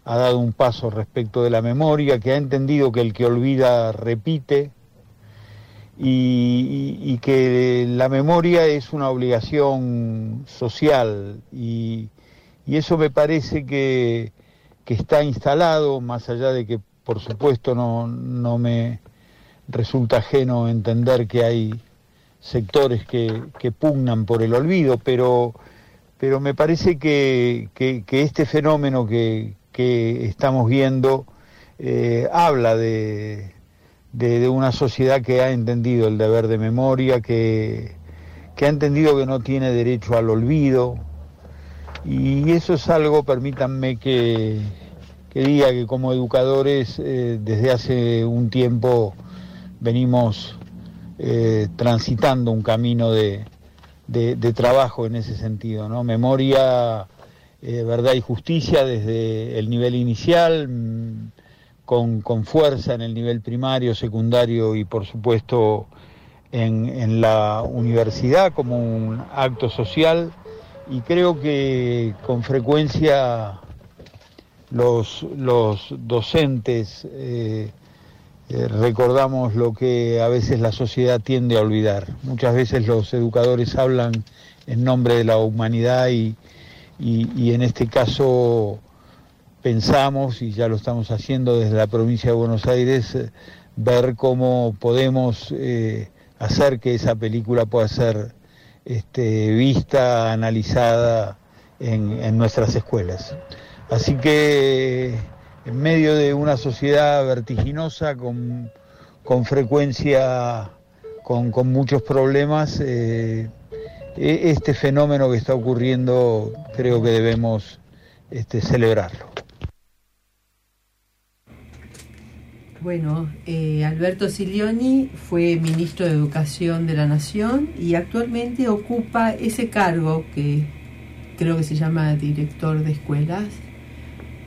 ha dado un paso respecto de la memoria, que ha entendido que el que olvida repite y, y, y que la memoria es una obligación social y, y eso me parece que, que, está instalado, más allá de que por supuesto no, no me resulta ajeno entender que hay sectores que, que pugnan por el olvido, pero, pero me parece que, que este fenómeno que, estamos viendo eh, habla de, de, de, una sociedad que ha entendido el deber de memoria, que, que, ha entendido que no tiene derecho al olvido. Y eso es algo, permítanme que, que diga que como educadores eh, desde hace un tiempo venimos eh, transitando un camino de, de, trabajo en ese sentido. ¿no? Memoria eh, verdad y justicia desde el nivel inicial, mm, con, con, fuerza en el nivel primario, secundario y por supuesto en, en, la universidad como un acto social y creo que con frecuencia los, los docentes eh, eh, recordamos lo que a veces la sociedad tiende a olvidar. Muchas veces los educadores hablan en nombre de la humanidad y, y, en este caso pensamos, y ya lo estamos haciendo desde la provincia de Buenos Aires, eh, ver cómo podemos hacer que esa película pueda ser este, vista, analizada en, en, nuestras escuelas. Así que en medio de una sociedad vertiginosa, con, con frecuencia, con, con, muchos problemas, eh, e-, este fenómeno que está ocurriendo creo que debemos este, celebrarlo. Bueno, eh, Alberto Silioni fue ministro de Educación de la Nación y actualmente ocupa ese cargo que creo que se llama director de escuelas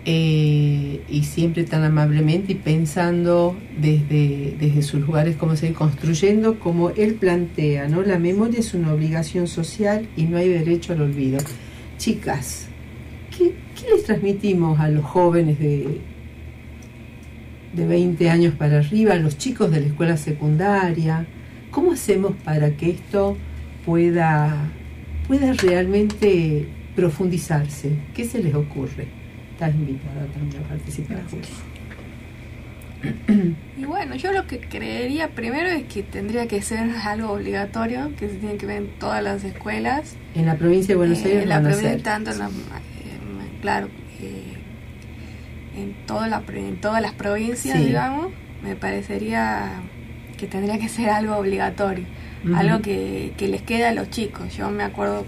eh, y siempre tan amablemente y pensando desde, desde sus lugares cómo seguir construyendo, como él plantea, ¿no? La memoria es una obligación social y no hay derecho al olvido. Chicas, ¿qué, qué les transmitimos a los jóvenes de, de 20 años para arriba, los chicos de la escuela secundaria? ¿Cómo hacemos para que esto pueda, pueda realmente profundizarse? ¿Qué se les ocurre? estás invitada también a participar. Y bueno, yo lo que creería primero es que tendría que ser algo obligatorio, que se tiene que ver en todas las escuelas. En la provincia de Buenos Aires, eh, en la provincia, tanto en la, eh, claro, eh, en, toda la, en todas las provincias, sí. digamos, me parecería que tendría que ser algo obligatorio, uh -huh. algo que, que, les queda a los chicos. Yo me acuerdo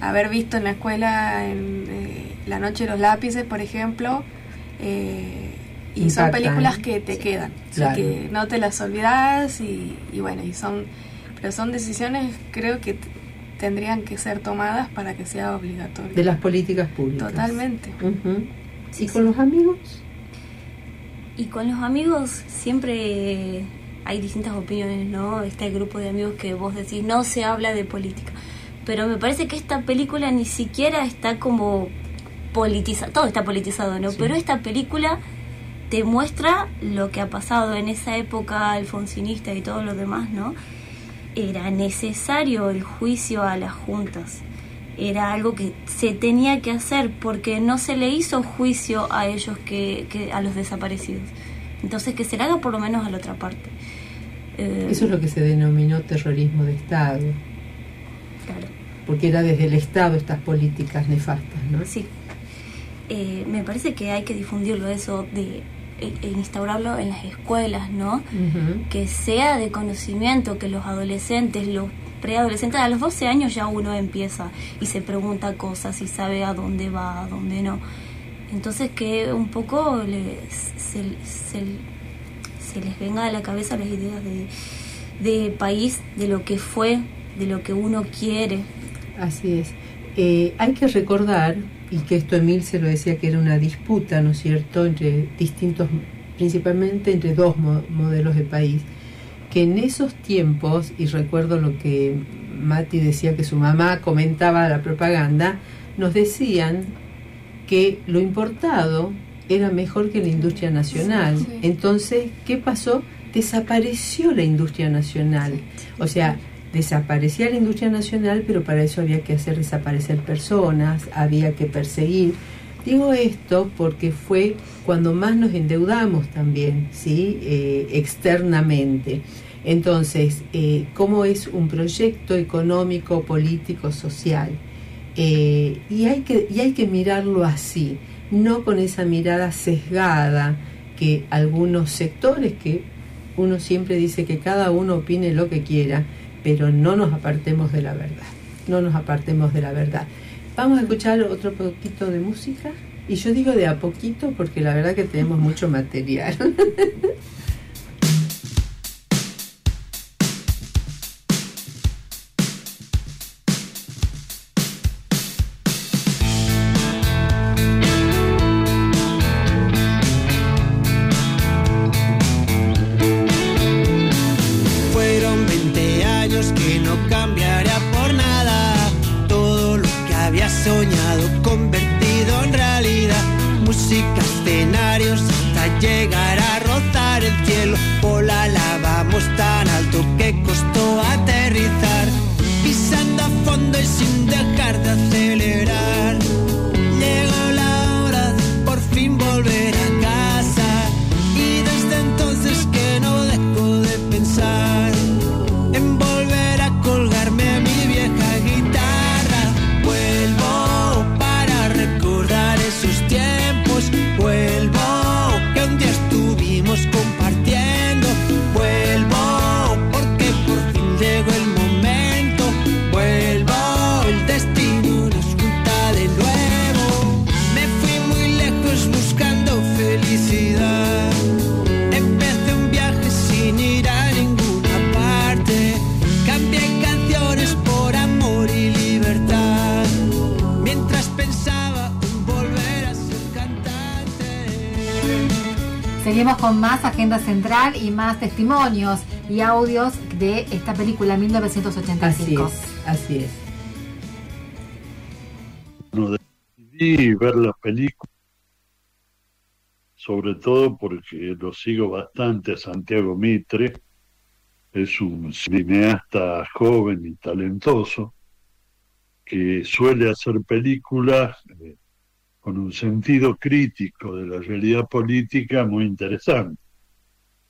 haber visto en la escuela en eh, La Noche de los Lápices, por ejemplo, eh, y Impactan. son películas que te quedan, claro. o sea, que no te las olvidas y, y, bueno, y son Pero son decisiones, creo que tendrían que ser tomadas para que sea obligatorio. De las políticas públicas. Totalmente. ¿Y con los amigos? Y con los amigos siempre hay distintas opiniones, ¿no? Está el grupo de amigos que vos decís, no se habla de política. Pero me parece que esta película ni siquiera está como politizada, todo está politizado, ¿no? Pero esta película te muestra lo que ha pasado en esa época alfonsinista y todo lo demás, ¿no? Era necesario el juicio a las juntas. Era algo que se tenía que hacer porque no se le hizo juicio a ellos que, que a los desaparecidos. Entonces que se le haga por lo menos a la otra parte. Eh, Eso es lo que se denominó terrorismo de Estado. Claro. Porque era desde el Estado estas políticas nefastas, ¿no? Sí. Eh, me parece que hay que difundirlo eso de e- e instaurarlo en las escuelas, ¿no? Que sea de conocimiento, que los adolescentes, los preadolescentes, a los 12 años ya uno empieza y se pregunta cosas y sabe a dónde va, a dónde no. Entonces que un poco les, se, les venga a la cabeza las ideas de, país, de lo que fue, de lo que uno quiere. Así es. Eh, hay que recordar, y que esto Emil se lo decía que era una disputa, ¿no es cierto?, entre distintos, principalmente entre dos mo- modelos de país, que en esos tiempos, y recuerdo lo que Mati decía que su mamá comentaba la propaganda, nos decían que lo importado era mejor que la industria nacional. Sí, sí. Entonces, ¿qué pasó? Desapareció la industria nacional. O sea, desaparecía la industria nacional, pero para eso había que hacer desaparecer personas, había que perseguir. Digo esto porque fue cuando más nos endeudamos también, ¿sí? Eh, externamente. Entonces, eh, ¿cómo es un proyecto económico, político, social? Eh, y, hay que, y hay que mirarlo así, no con esa mirada sesgada que algunos sectores que uno siempre dice que cada uno opine lo que quiera, pero no nos apartemos de la verdad, no nos apartemos de la verdad. Vamos a escuchar otro poquito de música. Y yo digo de a poquito porque la verdad que tenemos mucho material. más testimonios y audios de esta película 1985. Así es, así es. no decidí ver la película, sobre todo porque lo sigo bastante a Santiago Mitre, es un cineasta joven y talentoso que suele hacer películas eh, con un sentido crítico de la realidad política muy interesante.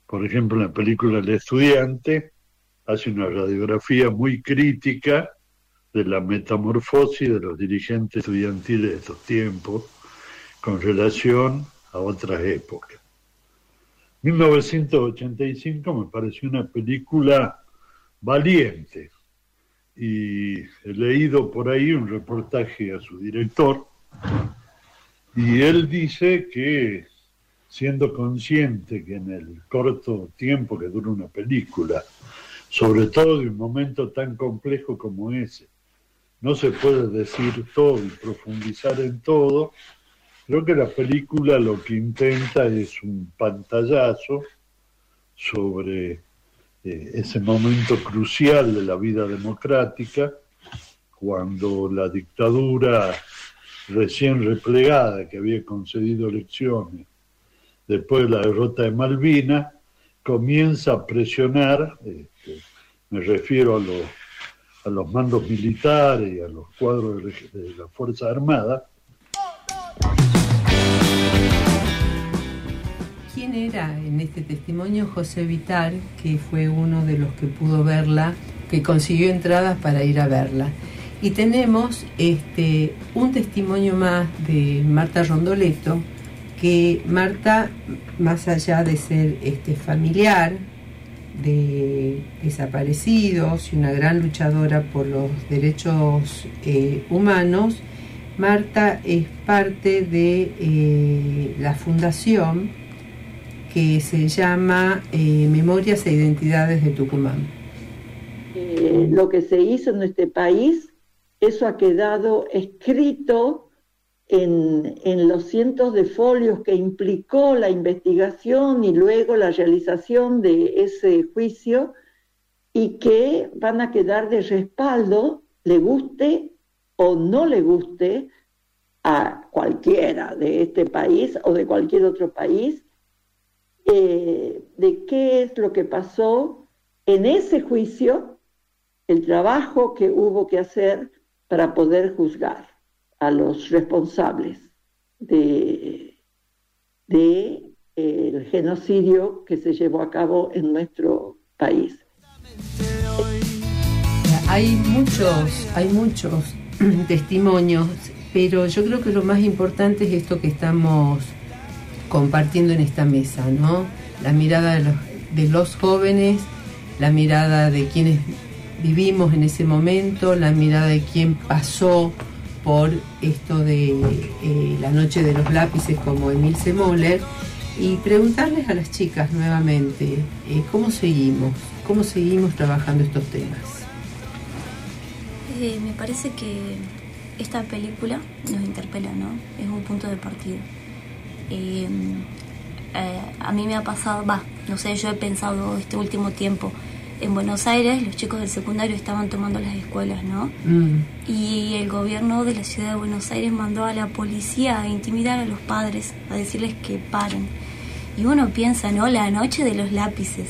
Por ejemplo, en la película El estudiante hace una radiografía muy crítica de la metamorfosis de los dirigentes estudiantiles de estos tiempos con relación a otras épocas. 1985 me pareció una película valiente y he leído por ahí un reportaje a su director y él dice que siendo consciente que en el corto tiempo que dura una película sobre todo de un momento tan complejo como ese. No se puede decir todo y profundizar en todo. Creo que la película lo que intenta es un pantallazo sobre eh, ese momento crucial de la vida democrática, cuando la dictadura recién replegada que había concedido elecciones después de la derrota de Malvinas, comienza a presionar, este, me refiero a los, mandos militares y a los cuadros de, de la Fuerza Armada, ¿Quién era en este testimonio José Vitar, que fue uno de los que pudo verla, que consiguió entradas para ir a verla? Y tenemos este, un testimonio más de Marta Rondoleto, que Marta, más allá de ser este, familiar de desaparecidos y una gran luchadora por los derechos eh, humanos, Marta es parte de eh, la fundación que se llama eh, Memorias e Identidades de Tucumán. Lo que se hizo en este país, eso ha quedado escrito en, los cientos de folios que implicó la investigación y luego la realización de ese juicio y que van a quedar de respaldo, le guste o no le guste a cualquiera de este país o de cualquier otro país, eh, de qué es lo que pasó en ese juicio, el trabajo que hubo que hacer para poder juzgar a los responsables de, el genocidio que se llevó a cabo en nuestro país. Hay muchos, hay muchos testimonios, pero yo creo que lo más importante es esto que estamos compartiendo en esta mesa, ¿no? La mirada de los, de los jóvenes, la mirada de quienes vivimos en ese momento, la mirada de quien pasó por esto de eh, la noche de los lápices como Emilce Moller y preguntarles a las chicas nuevamente eh, cómo seguimos, cómo seguimos trabajando estos temas. Eh, me parece que esta película nos interpela, ¿no? Es un punto de partida. A mí me ha pasado, va, no sé, yo he pensado este último tiempo, en Buenos Aires los chicos del secundario estaban tomando las escuelas, ¿no? Mm. Y el gobierno de la ciudad de Buenos Aires mandó a la policía a intimidar a los padres, a decirles que paren. Y uno piensa, ¿no? La noche de los lápices.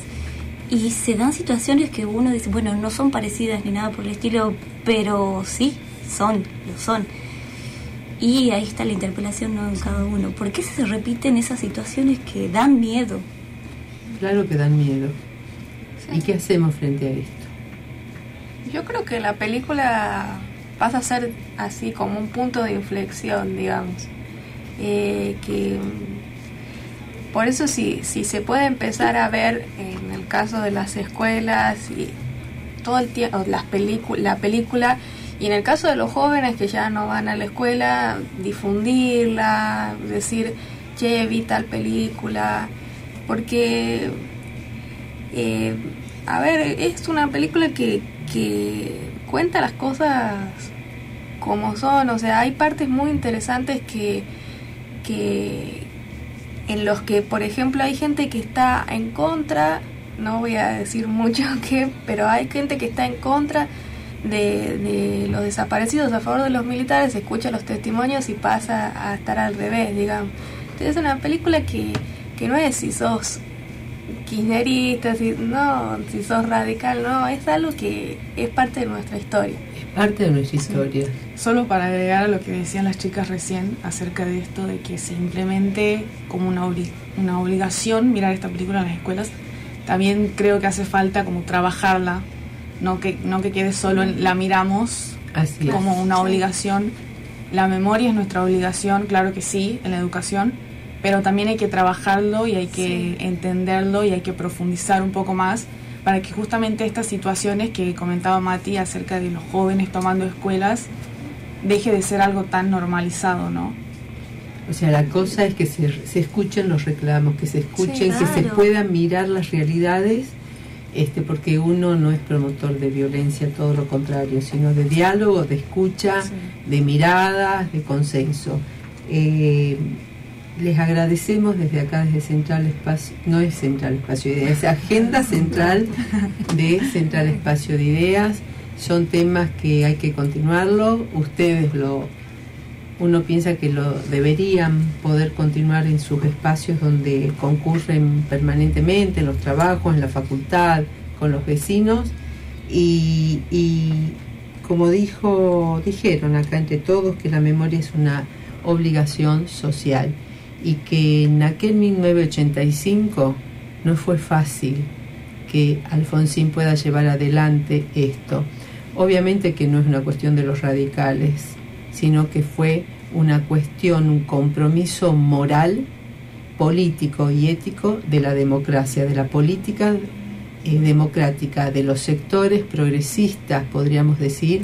Y se dan situaciones que uno dice, bueno, no son parecidas ni nada por el estilo, pero sí, son, lo son. Y ahí está la interpelación ¿no? en cada uno. ¿Por qué se repiten esas situaciones que dan miedo? Claro que dan miedo. ¿Y qué hacemos frente a esto? Yo creo que la película pasa a ser así como un punto de inflexión, digamos. Eh, que por eso si, si se puede empezar a ver en el caso de las escuelas y todo el tiempo las la película y en el caso de los jóvenes que ya no van a la escuela, difundirla, decir, che, vi tal película, porque, eh, a ver, es una película que, que cuenta las cosas como son, o sea, hay partes muy interesantes que, que en los que, por ejemplo, hay gente que está en contra, no voy a decir mucho que, pero hay gente que está en contra de, de, los desaparecidos a favor de los militares, escucha los testimonios y pasa a estar al revés, digamos. Entonces es una película que, que no es si sos kirchnerista, si, no, si sos radical, no, es algo que es parte de nuestra historia. Es parte de nuestra historia. Sí. Solo para agregar a lo que decían las chicas recién acerca de esto de que se implemente como una, obli una obligación mirar esta película en las escuelas, también creo que hace falta como trabajarla no que, no que quede solo en la miramos Así como es. una obligación. La memoria es nuestra obligación, claro que sí, en la educación, pero también hay que trabajarlo y hay que sí. entenderlo y hay que profundizar un poco más para que justamente estas situaciones que comentaba Mati acerca de los jóvenes tomando escuelas deje de ser algo tan normalizado, ¿no? O sea, la cosa es que se, se escuchen los reclamos, que se escuchen, Sí, que se puedan mirar las realidades este, porque uno no es promotor de violencia, todo lo contrario, sino de diálogo, de escucha, de miradas, de consenso. Eh, les agradecemos desde acá, desde Central Espacio, no es Central Espacio de Ideas, es Agenda Central de Central Espacio de Ideas. Son temas que hay que continuarlo, ustedes lo, uno piensa que lo deberían poder continuar en sus espacios donde concurren permanentemente, en los trabajos, en la facultad, con los vecinos. Y, y como dijo, dijeron acá entre todos que la memoria es una obligación social y que en aquel 1985 no fue fácil que Alfonsín pueda llevar adelante esto. Obviamente que no es una cuestión de los radicales, sino que fue una cuestión, un compromiso moral, político y ético de la democracia, de la política eh, democrática, de los sectores progresistas, podríamos decir,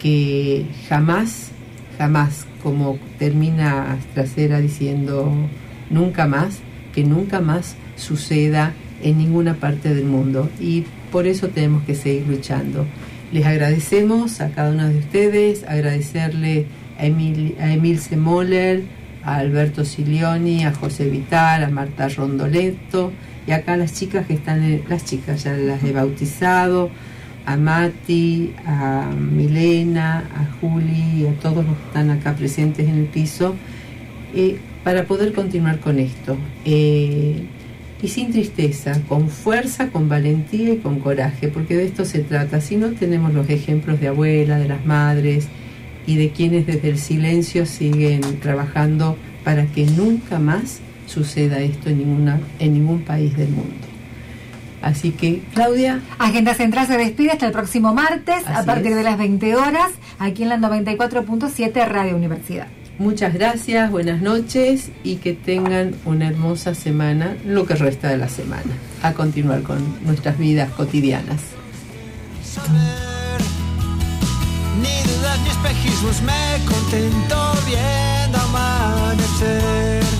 que jamás, jamás, como termina Trasera diciendo nunca más, que nunca más suceda en ninguna parte del mundo. Y por eso tenemos que seguir luchando. Les agradecemos a cada uno de ustedes, agradecerle a, Emil, a Emilce Moller, a Alberto Silioni, a José Vital, a Marta Rondoletto, y acá las chicas que están, las chicas ya las he bautizado, a Mati, a Milena, a Juli, a todos los que están acá presentes en el piso, eh, para poder continuar con esto. Eh, y sin tristeza, con fuerza, con valentía y con coraje, porque de esto se trata. Si no tenemos los ejemplos de abuela, de las madres y de quienes desde el silencio siguen trabajando para que nunca más suceda esto en, ninguna, en ningún país del mundo. Así que, Claudia. Agenda Central se despide hasta el próximo martes a partir de las 20 horas aquí en la 94.7 Radio Universidad. Muchas gracias, buenas noches y que tengan una hermosa semana, lo que resta de la semana, a continuar con nuestras vidas cotidianas. Ni dudas ni espejismos, me contento viendo amanecer.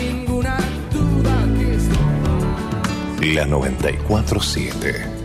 La 947